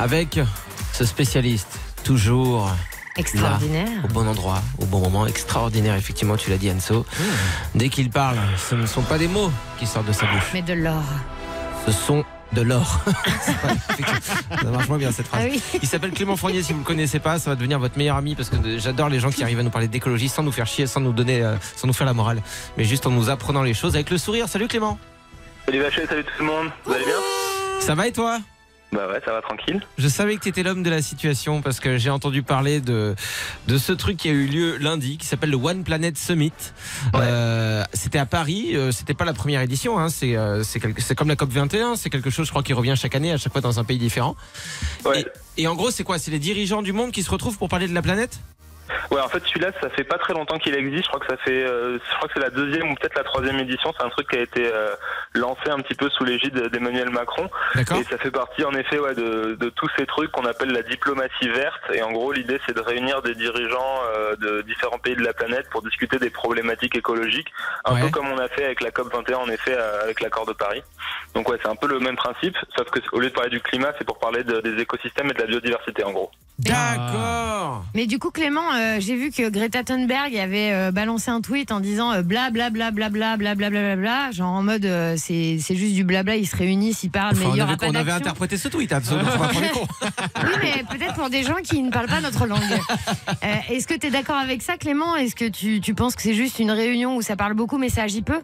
avec ce spécialiste, toujours Extraordinaire. là, au bon endroit, au bon moment, extraordinaire, effectivement, tu l'as dit Anso. Dès qu'il parle, ce ne sont pas des mots qui sortent de sa bouche, Mais de l'or. ce sont de l'or. C'est pas- effectivement, ça marche moins bien cette phrase. Ah oui. Il s'appelle Clément Fournier, si vous ne le connaissez pas, ça va devenir votre meilleur ami parce que j'adore les gens qui arrivent à nous parler d'écologie sans nous faire chier, sans nous donner, euh, sans nous faire la morale, mais juste en nous apprenant les choses avec le sourire. Salut Clément. Salut Vachel, salut tout le monde. Vous allez bien? Ça va et toi? Bah ouais, ça va tranquille. Je savais que tu étais l'homme de la situation parce que j'ai entendu parler de, de ce truc qui a eu lieu lundi qui s'appelle le One Planet Summit. Euh, c'était à Paris, euh, c'était pas la première édition, hein, c'est euh, c'est quelque- c'est comme la COP 21, c'est quelque chose je crois qui revient chaque année, à chaque fois dans un pays différent. Ouais. Et, et en gros c'est quoi? C'est les dirigeants du monde qui se retrouvent pour parler de la planète? Ouais, en fait, celui-là, ça fait pas très longtemps qu'il existe. Je crois que ça fait, euh, je crois que c'est la deuxième ou peut-être la troisième édition. C'est un truc qui a été euh, lancé un petit peu sous l'égide d'Emmanuel Macron. Et ça fait partie, en effet, ouais, de, de tous ces trucs qu'on appelle la diplomatie verte. Et en gros, l'idée, c'est de réunir des dirigeants euh, de différents pays de la planète pour discuter des problématiques écologiques, un Ouais. peu comme on a fait avec la COP 21, en effet, euh, avec l'accord de Paris. Donc ouais, c'est un peu le même principe, sauf que au lieu de parler du climat, c'est pour parler de- des écosystèmes et de la biodiversité, en gros. D'accord Mais du coup, Clément, euh, j'ai vu que Greta Thunberg avait euh, balancé un tweet en disant euh, bla bla bla bla bla bla bla bla bla bla, genre en mode euh, c'est c'est juste du blabla, ils se réunissent, ils parlent, Enfin, mais il on y aura avait, pas on avait d'action. interprété ce tweet, absolument. prendre les cons. Oui, mais peut-être pour des gens qui ne parlent pas notre langue. Euh, Est-ce que tu es d'accord avec ça, Clément Est-ce que tu, tu penses que c'est juste une réunion où ça parle beaucoup mais ça agit peu Bah,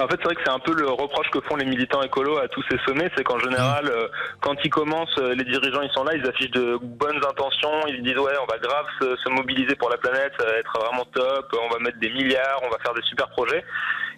en fait, c'est vrai que c'est un peu le reproche que font les militants écolos à tous ces sommets, c'est qu'en général, euh, quand ils commencent, euh, les dirigeants, ils sont là, ils affichent de bonnes intentions, ils disent ouais, on va grave se, se mobiliser pour la planète, ça va être vraiment top, on va mettre des milliards, on va faire des super projets.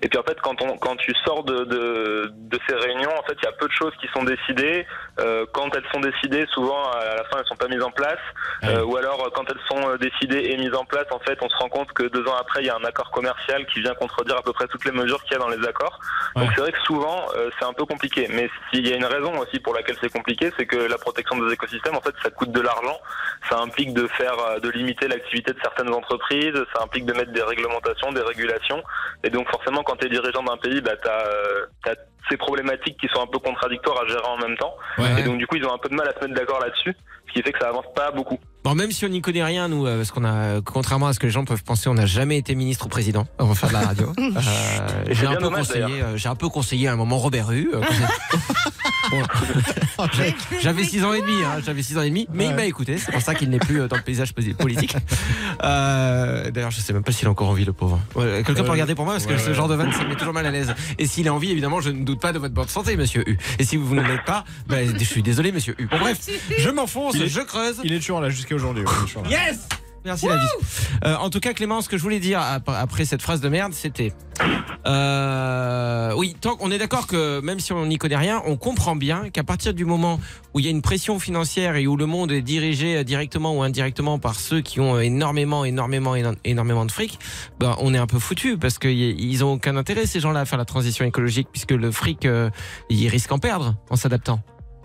Et puis en fait, quand, on, quand tu sors de, de, de ces réunions, en fait, il y a peu de choses qui sont décidées. Euh, quand elles sont décidées, souvent à la fin, elles sont pas mises en place. Euh, ou alors, euh, quand elles sont euh, décidées et mises en place, en fait, on se rend compte que deux ans après, il y a un accord commercial qui vient contredire à peu près toutes les mesures qu'il y a dans les accords. Donc c'est vrai que souvent, euh, c'est un peu compliqué. Mais s'il y a une raison aussi pour laquelle c'est compliqué, c'est que la protection des écosystèmes, en fait, ça coûte de l'argent. Ça implique de faire, euh, de limiter l'activité de certaines entreprises. Ça implique de mettre des réglementations, des régulations. Et donc forcément, quand tu es dirigeant d'un pays, bah, tu as, ces problématiques qui sont un peu contradictoires à gérer en même temps. Ouais. Et donc du coup, ils ont un peu de mal à se mettre d'accord là-dessus, ce qui fait que ça avance pas beaucoup. Bon, même si on n'y connaît rien, nous, euh, parce qu'on a, contrairement à ce que les gens peuvent penser, on n'a jamais été ministre ou président. On va faire de la radio. Euh, j'ai un peu dommage, conseillé, euh, j'ai un peu conseillé à un moment Robert euh, Bon, j'ai- j'avais 6 ans et demi, hein, j'avais 6 ans et demi, mais il m'a écouté. C'est pour ça qu'il n'est plus dans le paysage politique. Euh, D'ailleurs, je sais même pas s'il a encore envie, le pauvre. Ouais, Quelqu'un peut regarder pour moi parce que ce genre de vanne, ça me met toujours mal à l'aise. Et s'il a envie, évidemment, je ne doute pas de votre bonne santé, monsieur U. Et si vous ne l'êtes pas, ben, je suis désolé, monsieur U. Bon, bref, je m'enfonce, je creuse. Il est toujours là jusqu'à aujourd'hui. Yes Merci la vie. Euh, en tout cas, Clément, ce que je voulais dire ap- après cette phrase de merde, c'était. Euh, oui, tant qu'on est d'accord que même si on n'y connaît rien, on comprend bien qu'à partir du moment où il y a une pression financière et où le monde est dirigé euh, directement ou indirectement par ceux qui ont énormément, énormément, éno- énormément de fric, ben, on est un peu foutu parce qu'ils ont aucun intérêt ces gens-là à faire la transition écologique puisque le fric, euh, ils risquent en perdre en s'adaptant.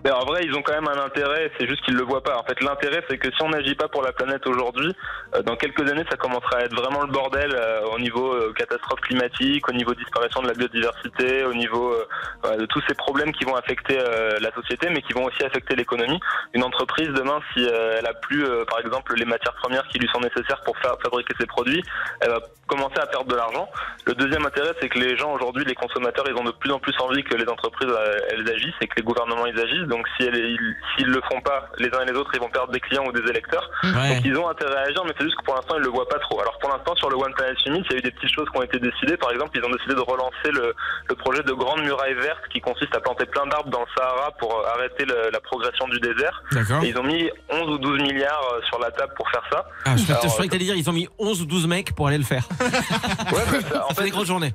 Mais en vrai, ils ont quand même un intérêt, c'est juste qu'ils le voient pas. En fait, l'intérêt, c'est que si on n'agit pas pour la planète aujourd'hui, euh, dans quelques années, ça commencera à être vraiment le bordel euh, au niveau euh, catastrophe climatique, au niveau disparition de la biodiversité, au niveau euh, de tous ces problèmes qui vont affecter euh, la société, mais qui vont aussi affecter l'économie. Une entreprise, demain, si euh, elle a plus, par exemple, les matières premières qui lui sont nécessaires pour fabriquer ses produits, elle va commencer à perdre de l'argent. Le deuxième intérêt, c'est que les gens aujourd'hui, les consommateurs, ils ont de plus en plus envie que les entreprises elles agissent et que les gouvernements ils agissent. Si elles, ils- s'ils le font pas, les uns et les autres, ils vont perdre des clients ou des électeurs. Ouais. Donc ils ont intérêt à agir, mais c'est juste que pour l'instant ils le voient pas trop. Alors pour l'instant sur le One Planet Summit, il y a eu des petites choses qui ont été décidées. Par exemple, ils ont décidé de relancer le, le projet de grande muraille verte qui consiste à planter plein d'arbres dans le Sahara pour euh, arrêter le- la progression du désert. D'accord. Et ils ont mis 11 ou 12 milliards euh, sur la table pour faire ça. Ah, je, je Alors, croyais que t'allais dire ils ont mis 11 ou 12 mecs pour aller le faire. Ouais, bah, ça- en fait, des grosses journées.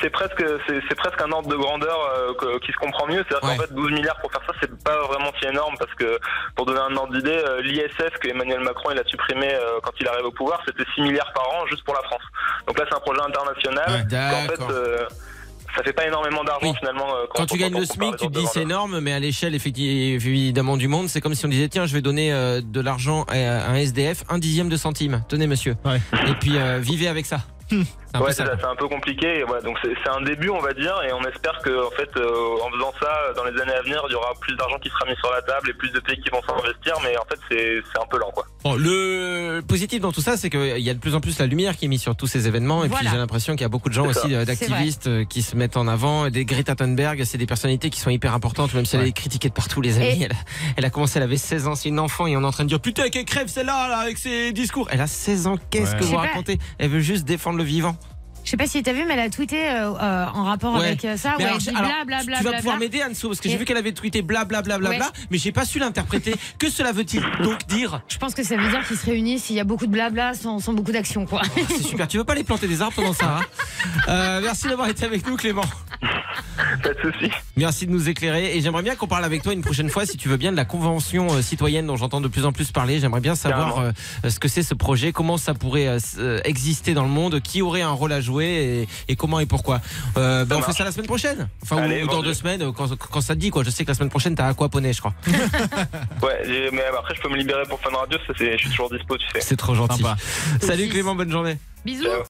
C'est presque, c'est presque un ordre de grandeur euh, que- qui se comprend mieux. C'est-à-dire Ouais. qu'en fait, 12 milliards pour faire ça, c'est pas vraiment si énorme parce que, pour donner un ordre d'idée, euh, l'ISF que Emmanuel Macron il a supprimé euh, quand il arrive au pouvoir, c'était 6 milliards par an juste pour la France. Donc là, c'est un projet international. Ouais, qu'en fait, euh, ça fait pas énormément d'argent Oui. finalement. Quand tu gagnes le SMIC, tu te dis c'est énorme, mais à l'échelle évidemment du monde, c'est comme si on disait tiens, je vais donner euh, de l'argent à un SDF, un dixième de centime. Tenez, monsieur. Ouais. Et puis euh, vivez avec ça. C'est un peu Ouais, ça, c'est ça, un peu compliqué. Et voilà, donc c'est un début, on va dire, et on espère que en fait, euh, en faisant ça, dans les années à venir, il y aura plus d'argent qui sera mis sur la table et plus de pays qui vont s'investir. Mais en fait, c'est c'est un peu lent, quoi. Bon, le positif dans tout ça, c'est qu'il y a de plus en plus la lumière qui est mise sur tous ces événements. Et puis j'ai l'impression qu'il y a beaucoup de gens aussi, euh, d'activistes euh, qui se mettent en avant. Des Greta Thunberg, c'est des personnalités qui sont hyper importantes, même si elle est critiquée de partout, les amis. Et- Elle, a, elle a commencé, elle avait 16 ans, c'est une enfant, et on est en train de dire Putain, qu'elle crève celle-là, là, avec ses discours. Elle a 16 ans, qu'est-ce Ouais. que vous racontez? Elle veut juste défendre le vivant. Je sais pas si t'as vu, mais elle a tweeté euh, euh, en rapport Ouais. avec euh, ça. Mais où alors, elle dit alors, bla bla tu- bla tu vas pouvoir m'aider Anso parce que j'ai vu qu'elle avait tweeté bla bla bla bla Ouais. bla, mais j'ai pas su l'interpréter. que cela veut-il donc dire? Je pense que ça veut dire qu'ils se réunissent, il y a beaucoup de blabla sans, sans beaucoup d'action, quoi. C'est super. Tu veux pas aller planter des arbres pendant ça hein? Euh, Merci d'avoir été avec nous, Clément. Pas de souci. Merci de nous éclairer. Et j'aimerais bien qu'on parle avec toi une prochaine fois, si tu veux bien, de la convention euh, citoyenne dont j'entends de plus en plus parler. J'aimerais bien savoir euh, ce que c'est ce projet, comment ça pourrait euh, exister dans le monde, qui aurait un rôle à jouer et, et comment et pourquoi. Euh, ben, on fait ça la semaine prochaine. Enfin, Allez, ou dans vendu. deux semaines, quand, quand ça te dit quoi. Je sais que la semaine prochaine, t'as aquaponé, je crois. Ouais, mais après, je peux me libérer pour Fun Radio. Ça, c'est, je suis toujours dispo, tu sais. C'est trop gentil. Sympa. Salut. Clément, bonne journée. Bisous. Ciao.